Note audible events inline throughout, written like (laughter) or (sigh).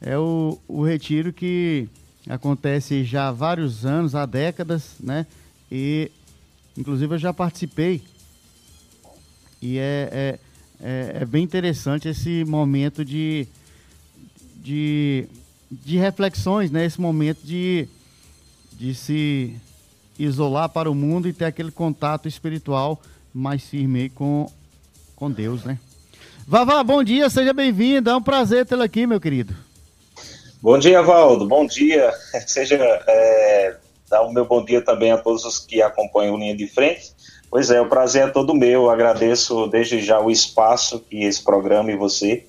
É o, o retiro que acontece já há vários anos, há décadas, né? E, inclusive, eu já participei. E é, é, é, é bem interessante esse momento de, de, de reflexões, né? Esse momento de, de se isolar para o mundo e ter aquele contato espiritual mais firme com, com Deus, né? Vavá, bom dia, seja bem-vindo. É um prazer tê-lo aqui, meu querido. Bom dia, Valdo. Bom dia. (laughs) Seja é, dar o meu bom dia também a todos os que acompanham o Linha de Frente. Pois é, o prazer é todo meu. Eu agradeço desde já o espaço que esse programa e você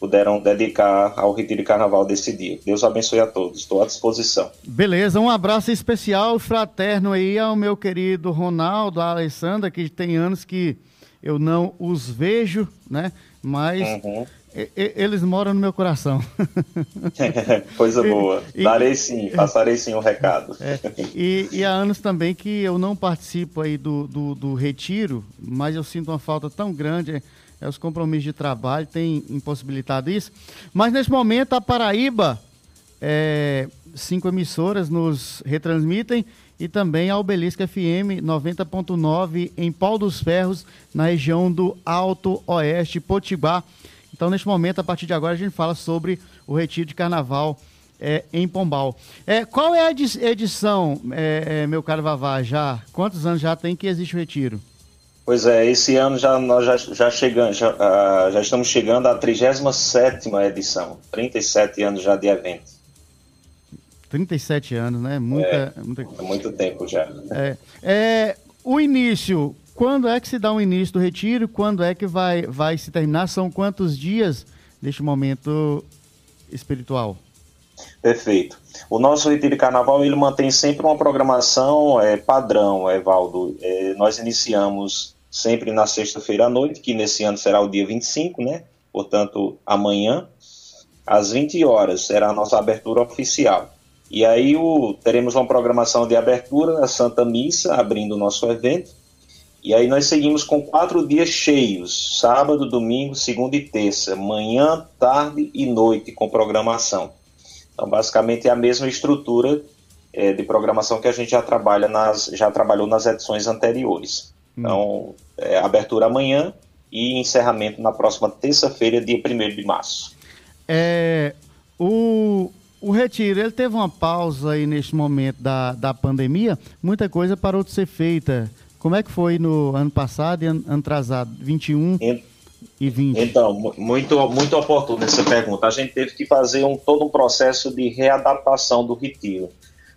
puderam dedicar ao Retiro de Carnaval desse dia. Deus abençoe a todos. Estou à disposição. Beleza, um abraço especial, fraterno aí ao meu querido Ronaldo, a Alessandra, que tem anos que eu não os vejo, né? Mas uhum eles moram no meu coração. (laughs) Coisa boa. E, Darei sim, passarei sim o um recado. É, e, e, há anos também que eu não participo aí do, do, do, retiro, mas eu sinto uma falta tão grande. É, é, os compromissos de trabalho têm impossibilitado isso. Mas nesse momento a Paraíba, é, cinco emissoras nos retransmitem e também a Obelisco FM 90.9 em Pau dos Ferros, na região do Alto Oeste, Potibá. Então, neste momento, a partir de agora, a gente fala sobre o retiro de carnaval é, em Pombal. É, qual é a edição, é, é, meu caro Vavá, já? Quantos anos já tem que existe o retiro? Pois é, esse ano já, nós já, já, chegamos, já, uh, já estamos chegando à 37 edição, 37 anos já de evento. 37 anos, né? Muita, é, muita... É muito tempo já. É, é, o início, quando é que se dá o início do retiro? Quando é que vai, vai se terminar? São quantos dias deste momento espiritual? Perfeito. O nosso retiro de carnaval ele mantém sempre uma programação é, padrão, Evaldo. É, nós iniciamos sempre na sexta-feira à noite, que nesse ano será o dia 25, né? Portanto, amanhã, às 20 horas, será a nossa abertura oficial. E aí o, teremos uma programação de abertura, a Santa Missa, abrindo o nosso evento. E aí nós seguimos com quatro dias cheios, sábado, domingo, segunda e terça, manhã, tarde e noite com programação. Então basicamente é a mesma estrutura é, de programação que a gente já trabalha nas, já trabalhou nas edições anteriores. Hum. Então é, abertura amanhã e encerramento na próxima terça-feira, dia 1 de março. É, o, o retiro, ele teve uma pausa aí neste momento da, da pandemia, muita coisa parou de ser feita. Como é que foi no ano passado e ano, atrasado, 21 e 20? Então, muito, muito oportuno essa pergunta. A gente teve que fazer um, todo um processo de readaptação do retiro.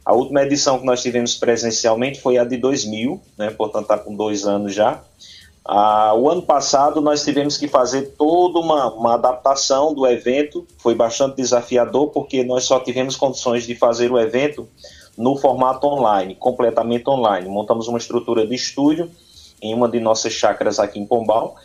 A última edição que nós tivemos presencialmente foi a de 2000, né, portanto está com dois anos já. Ah, o ano passado nós tivemos que fazer toda uma, uma, adaptação do evento, foi bastante desafiador porque nós só tivemos condições de fazer o evento no formato online, completamente online. Montamos uma estrutura de estúdio em uma de nossas chácaras aqui em Pombal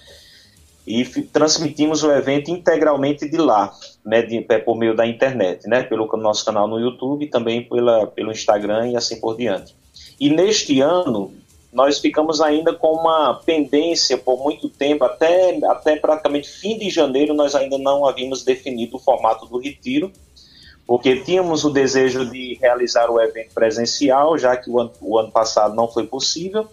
e transmitimos o evento integralmente de lá, né, de, por meio da internet, né, pelo nosso canal no YouTube, também pela, pelo Instagram e assim por diante. E neste ano, nós ficamos ainda com uma pendência por muito tempo, até, até praticamente fim de janeiro, nós ainda não havíamos definido o formato do retiro, porque tínhamos o desejo de realizar o evento presencial, já que o ano, o ano passado não foi possível,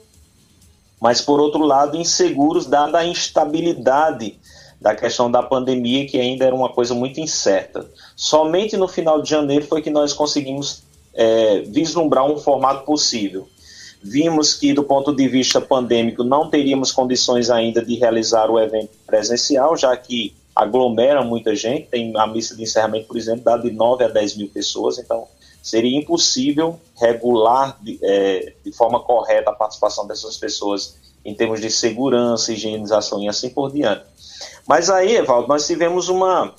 mas por outro lado, inseguros, dada a instabilidade da questão da pandemia, que ainda era uma coisa muito incerta. Somente no final de janeiro foi que nós conseguimos é, vislumbrar um formato possível. Vimos que, do ponto de vista pandêmico, não teríamos condições ainda de realizar o evento presencial, já que aglomera muita gente. Tem a missa de encerramento, por exemplo, dá de 9 a 10 mil pessoas, então seria impossível regular de, é, de forma correta a participação dessas pessoas em termos de segurança, higienização e assim por diante. Mas aí, Evaldo, nós tivemos uma.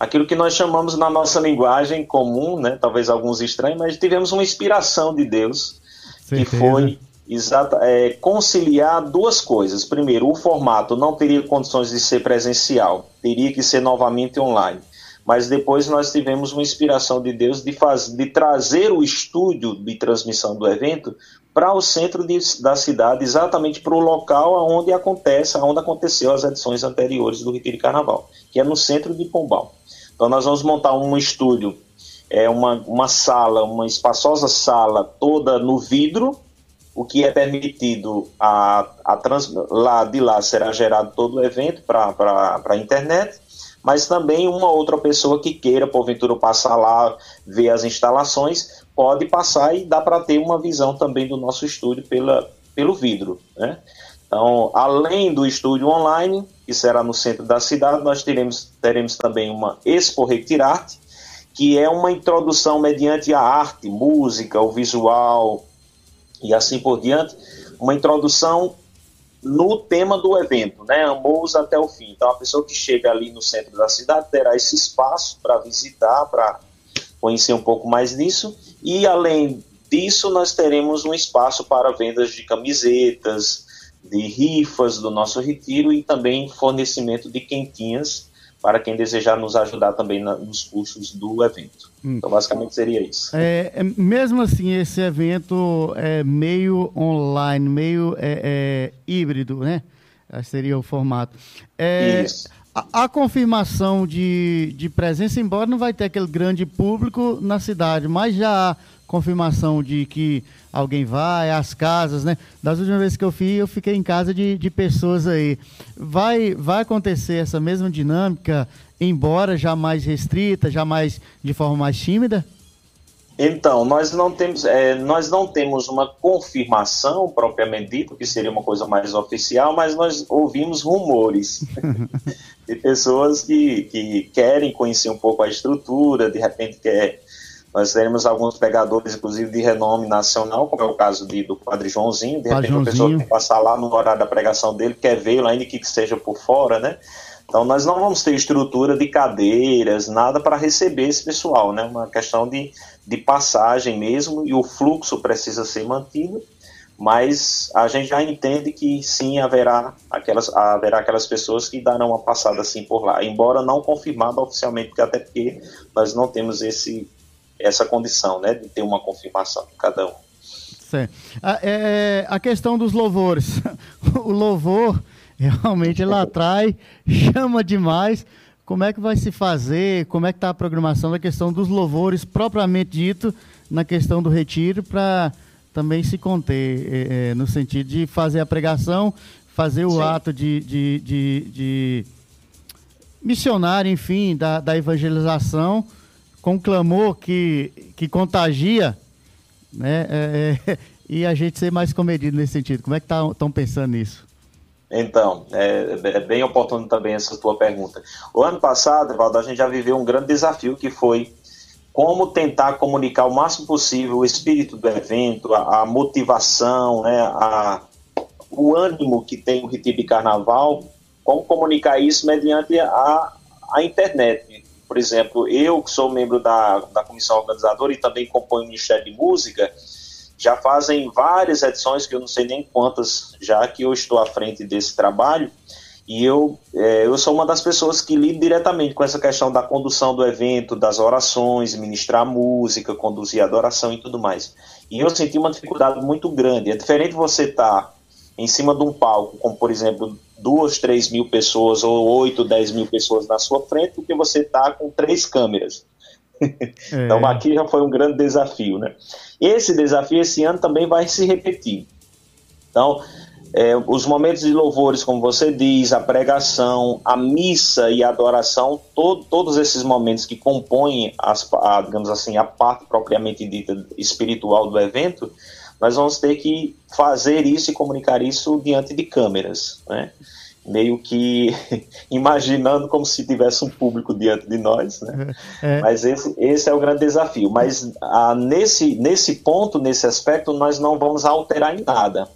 aquilo que nós chamamos na nossa linguagem comum, né, talvez alguns estranhos, mas tivemos uma inspiração de Deus, Certeza. que foi Exato, é, conciliar duas coisas. Primeiro, o formato não teria condições de ser presencial, teria que ser novamente online. Mas depois nós tivemos uma inspiração de Deus de, faz, de trazer o estúdio de transmissão do evento para o centro de, da cidade, exatamente para o local onde acontece, onde aconteceu as edições anteriores do Retiro Carnaval, que é no centro de Pombal. Então nós vamos montar um estúdio, é uma, uma sala, uma espaçosa sala toda no vidro, o que é permitido a, a trans, lá de lá será gerado todo o evento para a internet, mas também uma outra pessoa que queira, porventura, passar lá, ver as instalações, pode passar e dá para ter uma visão também do nosso estúdio pela, pelo vidro. Né? Então, além do estúdio online, que será no centro da cidade, nós teremos, teremos também uma Expo Retirarte, que é uma introdução mediante a arte, música, o visual, e assim por diante, uma introdução no tema do evento, né? Amous até o fim. Então, a pessoa que chega ali no centro da cidade terá esse espaço para visitar, para conhecer um pouco mais disso. E além disso, nós teremos um espaço para vendas de camisetas, de rifas do nosso retiro e também fornecimento de quentinhas para quem desejar nos ajudar também na, nos custos do evento. Hum. Então, basicamente seria isso. É, é, mesmo assim, esse evento é meio online, meio é, é híbrido, né? Seria o formato. É, isso. A, confirmação de, de presença, embora não vai ter aquele grande público na cidade, mas já há confirmação de que alguém vai, às casas, né? Das últimas vezes que eu fui, eu fiquei em casa de, de pessoas aí. Vai, vai acontecer essa mesma dinâmica, embora já mais restrita, já mais de forma mais tímida? Então, nós não temos, é, nós não temos uma confirmação propriamente dita, que seria uma coisa mais oficial, mas nós ouvimos rumores (laughs) de pessoas que, que querem conhecer um pouco a estrutura, de repente quer nós teremos alguns pregadores, inclusive de renome nacional, como é o caso de, do Padre Joãozinho. De repente, a pessoa que passar lá no horário da pregação dele, quer vê-lo, ainda que seja por fora, né? Então, nós não vamos ter estrutura de cadeiras, nada para receber esse pessoal, né? Uma questão de, de passagem mesmo, e o fluxo precisa ser mantido, mas a gente já entende que sim haverá aquelas, haverá aquelas pessoas que darão uma passada assim por lá, embora não confirmada oficialmente, porque até porque nós não temos esse essa condição, né, de ter uma confirmação de cada um. Certo. A, é, a questão dos louvores. (laughs) o louvor realmente ele atrai, chama demais. Como é que vai se fazer? Como é que está a programação da questão dos louvores propriamente dito na questão do retiro para também se conter é, é, no sentido de fazer a pregação, fazer o Sim. ato de, de, de, de missionário, enfim, da, da evangelização com um clamor que, que contagia, né? É, é, (laughs) e a gente ser mais comedido nesse sentido. Como é que estão tá, pensando nisso? Então, é, é, bem oportuno também essa tua pergunta. O ano passado, Valdo, a gente já viveu um grande desafio que foi como tentar comunicar o máximo possível o espírito do evento, a, a motivação, né, a, o ânimo que tem o retiro de carnaval, como comunicar isso mediante a, a internet. Por exemplo, eu que sou membro da, da comissão organizadora e também componho o Ministério de Música, já fazem várias edições, que eu não sei nem quantas já, que eu estou à frente desse trabalho, e eu, é, eu sou uma das pessoas que lido diretamente com essa questão da condução do evento, das orações, ministrar música, conduzir adoração e tudo mais. E eu senti uma dificuldade muito grande. É diferente você estar tá em cima de um palco, como por exemplo, duas, três mil pessoas ou oito, dez mil pessoas na sua frente, do que você está com três câmeras. É. então aqui já foi um grande desafio, né? Esse desafio esse ano também vai se repetir. Então, é, os momentos de louvores, como você diz, a pregação, a missa e a adoração, todos esses momentos que compõem, as, a, digamos assim, a parte propriamente dita espiritual do evento, nós vamos ter que fazer isso e comunicar isso diante de câmeras, né? Meio que (laughs) imaginando como se tivesse um público diante de nós, né? (laughs) É. Mas esse, esse é o grande desafio. Mas ah, nesse, nesse ponto, nesse aspecto, nós não vamos alterar em nada.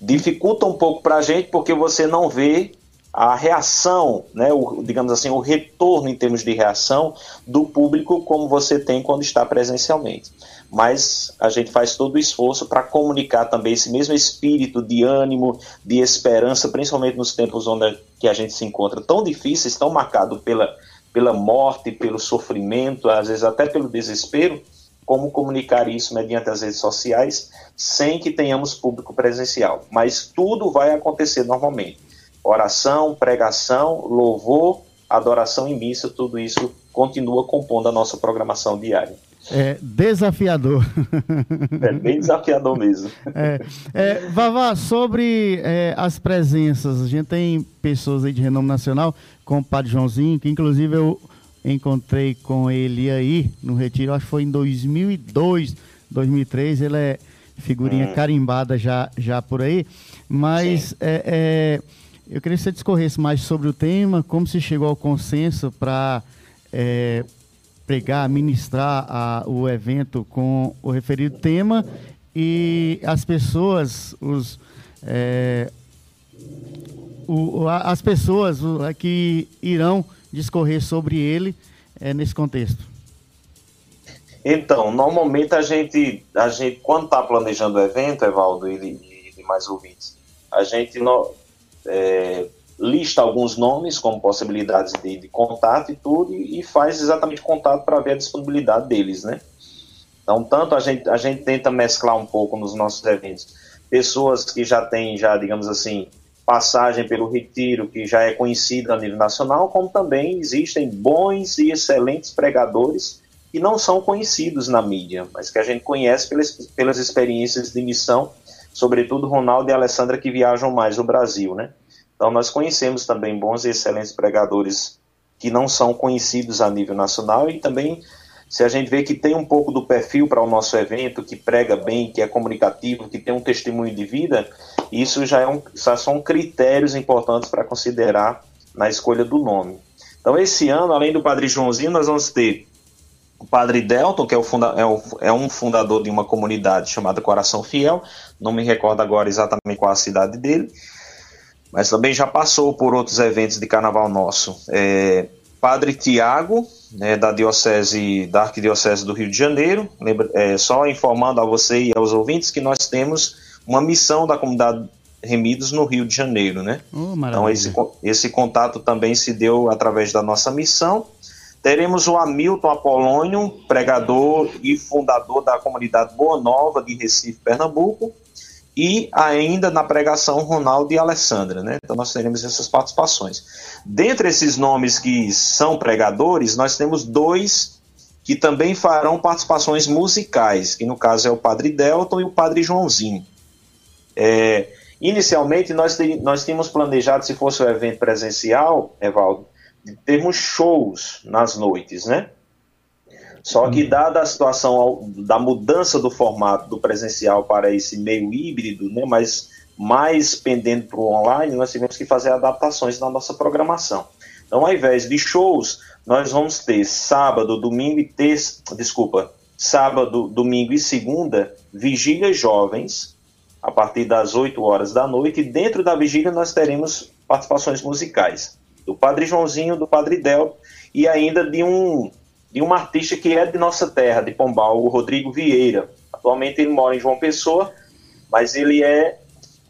Dificulta um pouco para a gente porque você não vê a reação, né, o, digamos assim, o retorno em termos de reação do público como você tem quando está presencialmente. Mas a gente faz todo o esforço para comunicar também esse mesmo espírito de ânimo, de esperança, principalmente nos tempos onde que a gente se encontra tão difíceis, tão marcado pela, pela morte, pelo sofrimento, às vezes até pelo desespero, como comunicar isso mediante as redes sociais sem que tenhamos público presencial. Mas tudo vai acontecer normalmente oração, pregação, louvor, adoração e missa, tudo isso continua compondo a nossa programação diária. É desafiador. (laughs) É bem desafiador mesmo. É, é, Vavá, sobre é, as presenças, a gente tem pessoas aí de renome nacional, como o Padre Joãozinho, que inclusive eu encontrei com ele aí no retiro, acho que foi em 2002, 2003, ele é figurinha hum. carimbada já, já por aí, mas é, é, eu queria que você discorresse mais sobre o tema, como se chegou ao consenso para é, pregar, ministrar a, o evento com o referido tema e as pessoas, os, é, o, as pessoas que irão discorrer sobre ele é, nesse contexto. Então, normalmente a gente, a gente quando está planejando o evento, Evaldo e, e, mais ouvintes, a gente no, é, lista alguns nomes como possibilidades de, de contato e tudo, e, e faz exatamente contato para ver a disponibilidade deles, né? Então, tanto a gente, a gente tenta mesclar um pouco nos nossos eventos pessoas que já têm, já, digamos assim, passagem pelo retiro, que já é conhecido a nível nacional, como também existem bons e excelentes pregadores que não são conhecidos na mídia, mas que a gente conhece pelas, pelas experiências de missão, sobretudo Ronaldo e Alessandra, que viajam mais no Brasil, né? Então, nós conhecemos também bons e excelentes pregadores que não são conhecidos a nível nacional e também, se a gente vê que tem um pouco do perfil para o nosso evento, que prega bem, que é comunicativo, que tem um testemunho de vida, isso já, é um, já são critérios importantes para considerar na escolha do nome. Então, esse ano, além do Padre Joãozinho, nós vamos ter o Padre Delton, que é, funda é, o, é, um fundador de uma comunidade chamada Coração Fiel, não me recordo agora exatamente qual a cidade dele, mas também já passou por outros eventos de carnaval nosso. É, Padre Tiago, né, da Diocese, da Arquidiocese do Rio de Janeiro, lembra, é, só informando a você e aos ouvintes que nós temos uma missão da comunidade Remidos no Rio de Janeiro, né? Oh, então esse, esse contato também se deu através da nossa missão. Teremos o Hamilton Apolônio, pregador e fundador da comunidade Boa Nova de Recife, Pernambuco, e ainda na pregação Ronaldo e Alessandra, né? Então nós teremos essas participações. Dentre esses nomes que são pregadores, nós temos dois que também farão participações musicais, que no caso é o Padre Delton e o Padre Joãozinho. É, inicialmente nós, nós tínhamos planejado, se fosse um evento presencial, Evaldo, termos shows nas noites, né? Só que, dada a situação da mudança do formato do presencial para esse meio híbrido, né, mas mais pendendo para o online, nós tivemos que fazer adaptações na nossa programação. Então, ao invés de shows, nós vamos ter sábado, domingo e terça, desculpa, sábado, domingo e segunda, vigílias jovens, a partir das 8 horas da noite, e dentro da vigília nós teremos participações musicais do Padre Joãozinho, do Padre Del e ainda de um de um artista que é de nossa terra, de Pombal, o Rodrigo Vieira. Atualmente ele mora em João Pessoa, mas ele é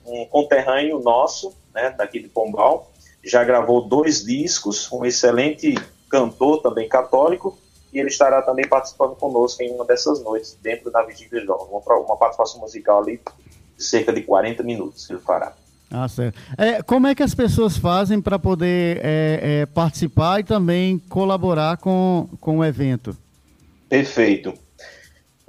um conterrâneo nosso, né, daqui de Pombal. Já gravou dois discos, um excelente cantor também católico, e ele estará também participando conosco em uma dessas noites, dentro da Vigília Jovem. Uma participação musical ali de cerca de 40 minutos que ele fará. Ah, certo. É, como é que as pessoas fazem para poder é, é, participar e também colaborar com, com o evento? Perfeito.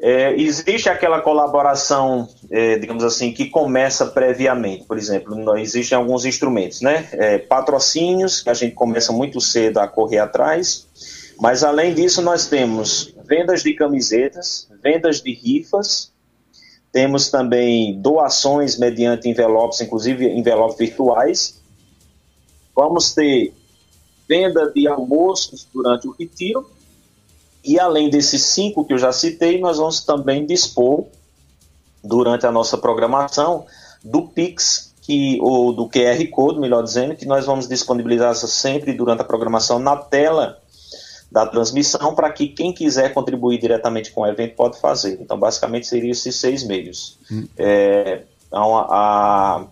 É, existe aquela colaboração, é, digamos assim, que começa previamente. Por exemplo, existem alguns instrumentos, né? É, patrocínios, que a gente começa muito cedo a correr atrás. Mas além disso, nós temos vendas de camisetas, vendas de rifas, temos também doações mediante envelopes, inclusive envelopes virtuais. Vamos ter venda de almoços durante o retiro. E além desses cinco que eu já citei, nós vamos também dispor, durante a nossa programação, do Pix, que, ou do QR Code, melhor dizendo, que nós vamos disponibilizar sempre durante a programação na tela da transmissão para que quem quiser contribuir diretamente com o evento pode fazer. Então, basicamente, seriam esses seis meios. Hum. É, então, a,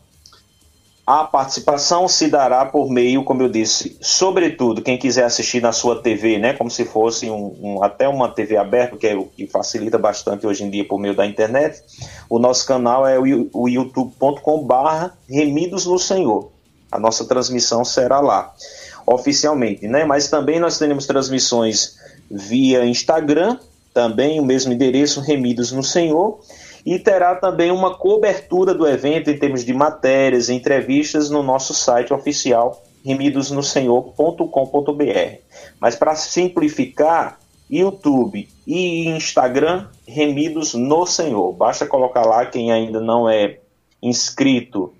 a participação se dará por meio, como eu disse, sobretudo quem quiser assistir na sua TV, né, como se fosse um, um, até uma TV aberta, que é o que facilita bastante hoje em dia por meio da internet. O nosso canal é o, o youtube.com/barra Remidos no Senhor. A nossa transmissão será lá. Oficialmente, né? Mas também nós teremos transmissões via Instagram, também o mesmo endereço, Remidos no Senhor, e terá também uma cobertura do evento em termos de matérias, entrevistas no nosso site oficial remidosnosenhor.com.br. Mas para simplificar, YouTube e Instagram, Remidos no Senhor. Basta colocar lá quem ainda não é inscrito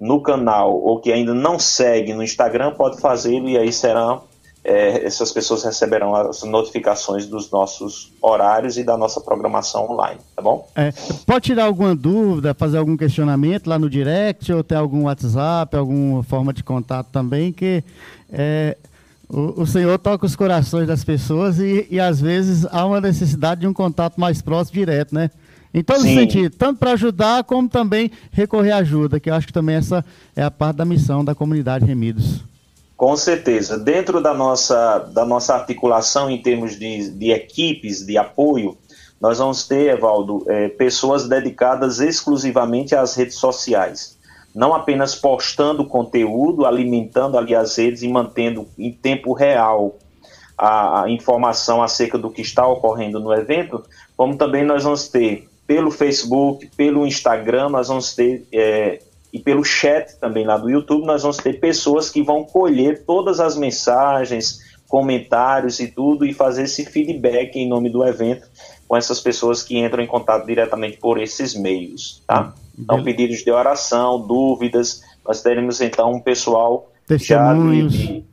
no canal ou que ainda não segue no Instagram, pode fazê-lo e aí serão é, essas pessoas receberão as notificações dos nossos horários e da nossa programação online, tá bom? É, pode tirar alguma dúvida, fazer algum questionamento lá no direct ou ter algum WhatsApp, alguma forma de contato também, que é, o, o, Senhor toca os corações das pessoas e, e às vezes há uma necessidade de um contato mais próximo, direto, né? Em todo Sim. sentido, tanto para ajudar como também recorrer à ajuda, que eu acho que também essa é a parte da missão da comunidade Remidos. Com certeza. Dentro da nossa, da nossa articulação em termos de, de equipes de apoio, nós vamos ter, Evaldo, é, pessoas dedicadas exclusivamente às redes sociais. Não apenas postando conteúdo, alimentando ali as redes e mantendo em tempo real a, a informação acerca do que está ocorrendo no evento, como também nós vamos ter pelo Facebook, pelo Instagram, nós vamos ter é, e pelo chat também lá do YouTube, nós vamos ter pessoas que vão colher todas as mensagens, comentários e tudo e fazer esse feedback em nome do evento com essas pessoas que entram em contato diretamente por esses meios, tá? Então, pedidos de oração, dúvidas, nós teremos então um pessoal já, de,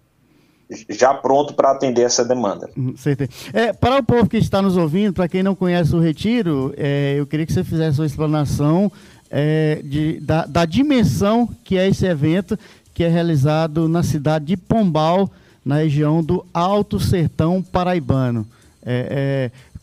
já pronto para atender essa demanda. Hum, certeza. É, para o povo que está nos ouvindo, para quem não conhece o Retiro, é, eu queria que você fizesse uma explanação é, de, da, da, dimensão que é esse evento, que é realizado na cidade de Pombal, na região do Alto Sertão Paraibano.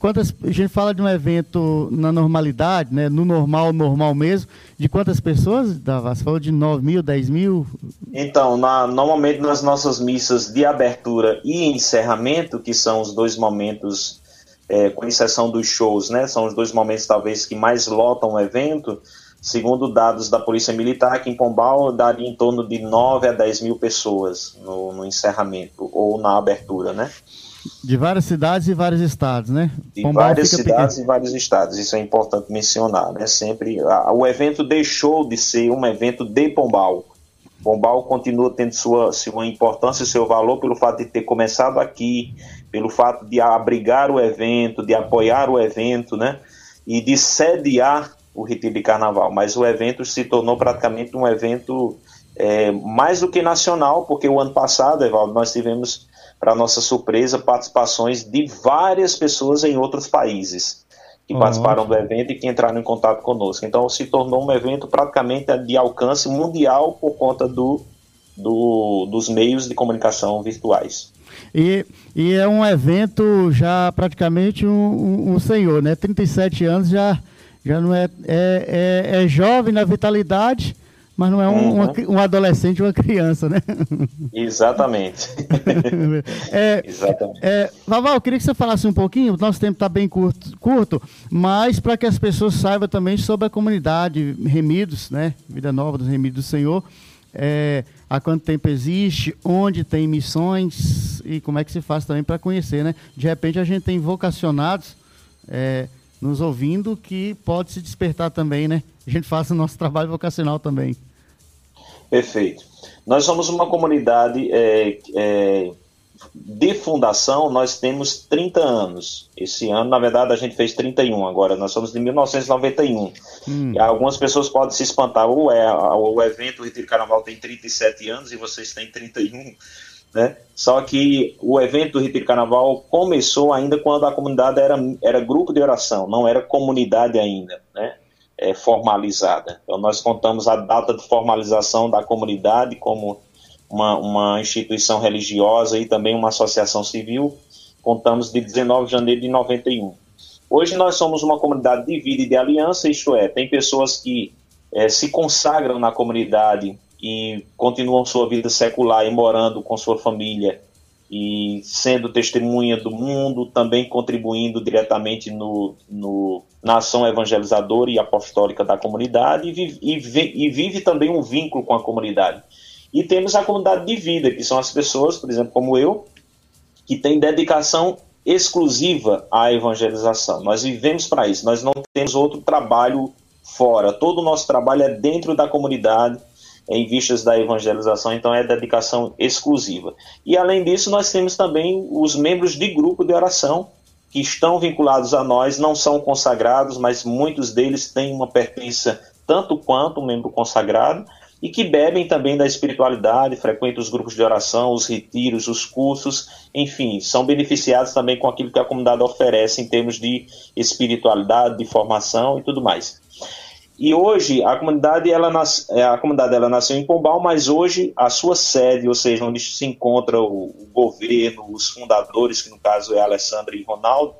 Quantas, a gente fala de um evento na normalidade, né, no normal, normal mesmo, de quantas pessoas, Você falou de 9 mil, 10 mil? Então, na, normalmente nas nossas missas de abertura e encerramento, que são os dois momentos, é, com exceção dos shows, né, são os dois momentos talvez que mais lotam o evento, Segundo dados da Polícia Militar, aqui em Pombal daria em torno de 9 a 10 mil pessoas no, no encerramento ou na abertura, né? De várias cidades e vários estados, né? De Pombal várias cidades pequeno. e vários estados, isso é importante mencionar, né? Sempre, a, o evento deixou de ser um evento de Pombal. Pombal continua tendo sua, sua importância e seu valor pelo fato de ter começado aqui, pelo fato de abrigar o evento, de apoiar o evento, né? E de sediar o Retiro de Carnaval, mas o evento se tornou praticamente um evento é, mais do que nacional, porque o ano passado, Evaldo, nós tivemos, para nossa surpresa, participações de várias pessoas em outros países que uhum. participaram do evento e que entraram em contato conosco. Então se tornou um evento praticamente de alcance mundial por conta do, do dos meios de comunicação virtuais. E, e é um evento já praticamente um, um, um senhor, né? 37 anos já já não é, é, é, é jovem na vitalidade, mas não é um, uhum. uma, um adolescente, uma criança, né? Exatamente. (laughs) é, Exatamente. É, Vaval, eu queria que você falasse um pouquinho, o nosso tempo está bem curto, curto mas para que as pessoas saibam também sobre a comunidade Remidos, né? Vida Nova dos Remidos do Senhor. É, há quanto tempo existe, onde tem missões e como é que se faz também para conhecer, né? De repente a gente tem vocacionados é, nos ouvindo que pode se despertar também, né? A gente faça o nosso trabalho vocacional também. Perfeito. Nós somos uma comunidade é, é, de fundação, nós temos 30 anos. Esse ano, na verdade, a gente fez 31 agora, nós somos de 1991. Hum. E algumas pessoas podem se espantar, o, o evento o Retiro Carnaval tem 37 anos e vocês têm 31. Né? Só que o evento do Retiro Carnaval começou ainda quando a comunidade era, era grupo de oração, não era comunidade ainda, né? É, formalizada. Então nós contamos a data de formalização da comunidade como uma, uma instituição religiosa e também uma associação civil. Contamos de 19 de janeiro de 91. Hoje nós somos uma comunidade de vida e de aliança, isto é, tem pessoas que é, se consagram na comunidade e continuam sua vida secular e morando com sua família e sendo testemunha do mundo, também contribuindo diretamente no, no na ação evangelizadora e apostólica da comunidade e vive, e, e vive também um vínculo com a comunidade. E temos a comunidade de vida, que são as pessoas, por exemplo, como eu, que têm dedicação exclusiva à evangelização. Nós vivemos para isso, nós não temos outro trabalho fora. Todo o nosso trabalho é dentro da comunidade, em vistas da evangelização, então é dedicação exclusiva. E além disso, nós temos também os membros de grupo de oração que estão vinculados a nós, não são consagrados, mas muitos deles têm uma pertença tanto quanto um membro consagrado e que bebem também da espiritualidade, frequentam os grupos de oração, os retiros, os cursos, enfim, são beneficiados também com aquilo que a comunidade oferece em termos de espiritualidade, de formação e tudo mais. E hoje a comunidade ela nas, é, a comunidade ela nasceu em Pombal, mas hoje a sua sede, ou seja, onde se encontra o, o governo, os fundadores, que no caso é Alessandra e Ronaldo,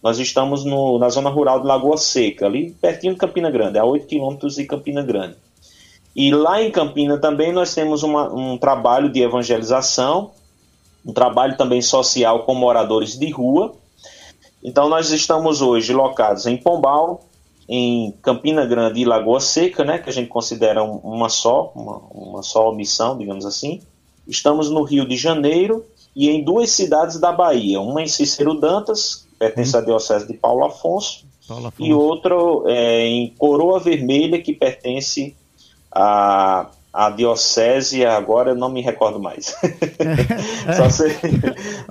nós estamos no, na zona rural de Lagoa Seca, ali pertinho de Campina Grande, a 8 quilômetros de Campina Grande. E lá em Campina também nós temos uma, um trabalho de evangelização, um trabalho também social com moradores de rua. Então nós estamos hoje locados em Pombal, em Campina Grande e Lagoa Seca, né, que a gente considera uma só, uma, uma só missão, digamos assim. Estamos no Rio de Janeiro e em duas cidades da Bahia, uma em Cícero Dantas, pertence à Diocese de Paulo Afonso, Paulo Afonso. e outra é, em Coroa Vermelha, que pertence à a diocese, agora eu não me recordo mais. (laughs) só, sei,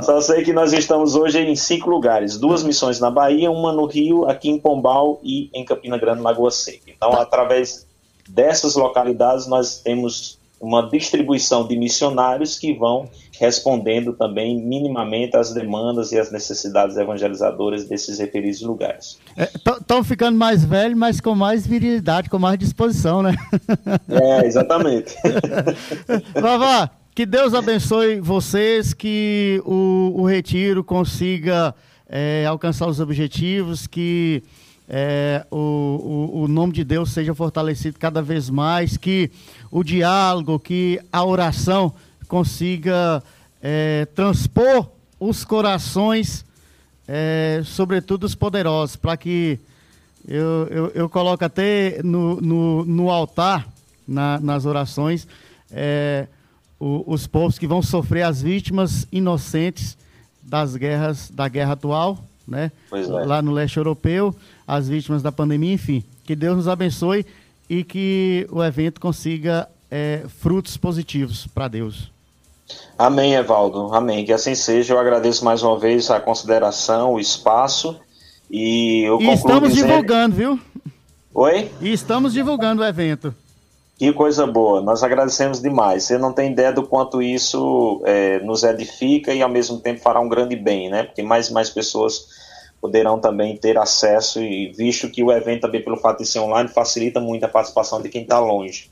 só, sei, que nós estamos hoje em cinco lugares: duas missões na Bahia, uma no Rio, aqui em Pombal e em Campina Grande, Lagoa Seca. Então, através dessas localidades, nós temos uma distribuição de missionários que vão respondendo também minimamente às demandas e às necessidades evangelizadoras desses referidos lugares. Estão é, ficando mais velhos, mas com mais virilidade, com mais disposição, né? É, exatamente. (laughs) Vavá, que Deus abençoe vocês, que o, o retiro consiga é, alcançar os objetivos, que é, o, o, o, nome de Deus seja fortalecido cada vez mais, que o diálogo, que a oração consiga é, transpor os corações, é, sobretudo os poderosos, para que eu, eu, eu, coloco até no, no, no altar, na, nas orações, é, o, os povos que vão sofrer as vítimas inocentes das guerras, da guerra atual, né? É. Lá no leste europeu, as vítimas da pandemia, enfim. Que Deus nos abençoe e que o evento consiga é, frutos positivos para Deus. Amém, Evaldo. Amém. Que assim seja. Eu agradeço mais uma vez a consideração, o espaço. E, eu e estamos dizendo... divulgando, viu? Oi? E estamos divulgando o evento. Que coisa boa, nós agradecemos demais. Você não tem ideia do quanto isso é, nos edifica e ao mesmo tempo fará um grande bem, né? Porque mais e mais pessoas poderão também ter acesso e visto que o evento também pelo fato de ser online facilita muito a participação de quem está longe.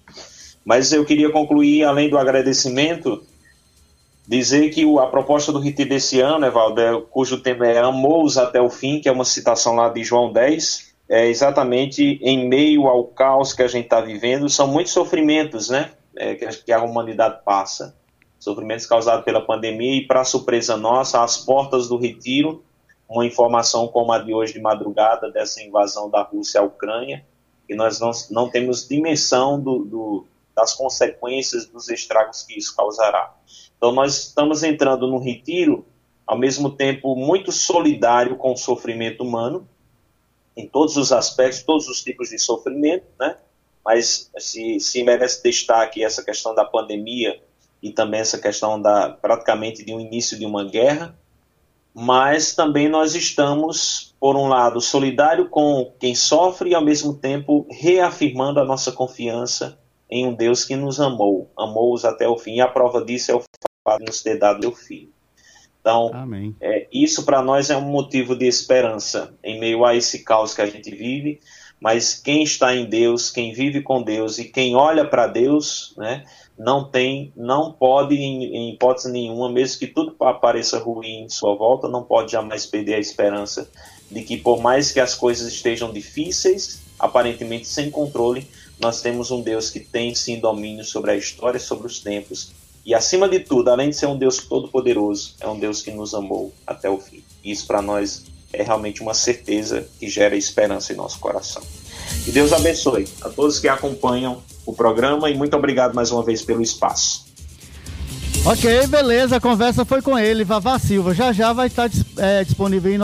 Mas eu queria concluir, além do agradecimento, dizer que a proposta do retiro desse ano, Evaldo, é, cujo tema é Amou-os até o fim, que é uma citação lá de João 10, é exatamente em meio ao caos que a gente está vivendo, são muitos sofrimentos né, é, que a humanidade passa. Sofrimentos causados pela pandemia e, para surpresa nossa, às portas do retiro, uma informação como a de hoje de madrugada, dessa invasão da Rússia à Ucrânia, e nós não, não temos dimensão do, do das consequências dos estragos que isso causará. Então, nós estamos entrando no retiro, ao mesmo tempo, muito solidário com o sofrimento humano, em todos os aspectos, todos os tipos de sofrimento, né? Mas se, se merece destaque essa questão da pandemia e também essa questão da praticamente de um início de uma guerra, mas também nós estamos, por um lado, solidário com quem sofre e ao mesmo tempo reafirmando a nossa confiança em um Deus que nos amou, amou-os até o fim, e a prova disso é o fato de nos ter dado o Filho. Então, é, isso para nós é um motivo de esperança em meio a esse caos que a gente vive, mas quem está em Deus, quem vive com Deus e quem olha para Deus, né, não tem, não pode em, hipótese nenhuma, mesmo que tudo pareça ruim em sua volta, não pode jamais perder a esperança de que por mais que as coisas estejam difíceis, aparentemente sem controle, nós temos um Deus que tem sim domínio sobre a história, sobre os tempos. E acima de tudo, além de ser um Deus todo-poderoso, é um Deus que nos amou até o fim. Isso para nós é realmente uma certeza que gera esperança em nosso coração. Que Deus abençoe a todos que acompanham o programa e muito obrigado mais uma vez pelo espaço. Ok, beleza, a conversa foi com ele, Vavá Silva. Já já vai estar é, disponível em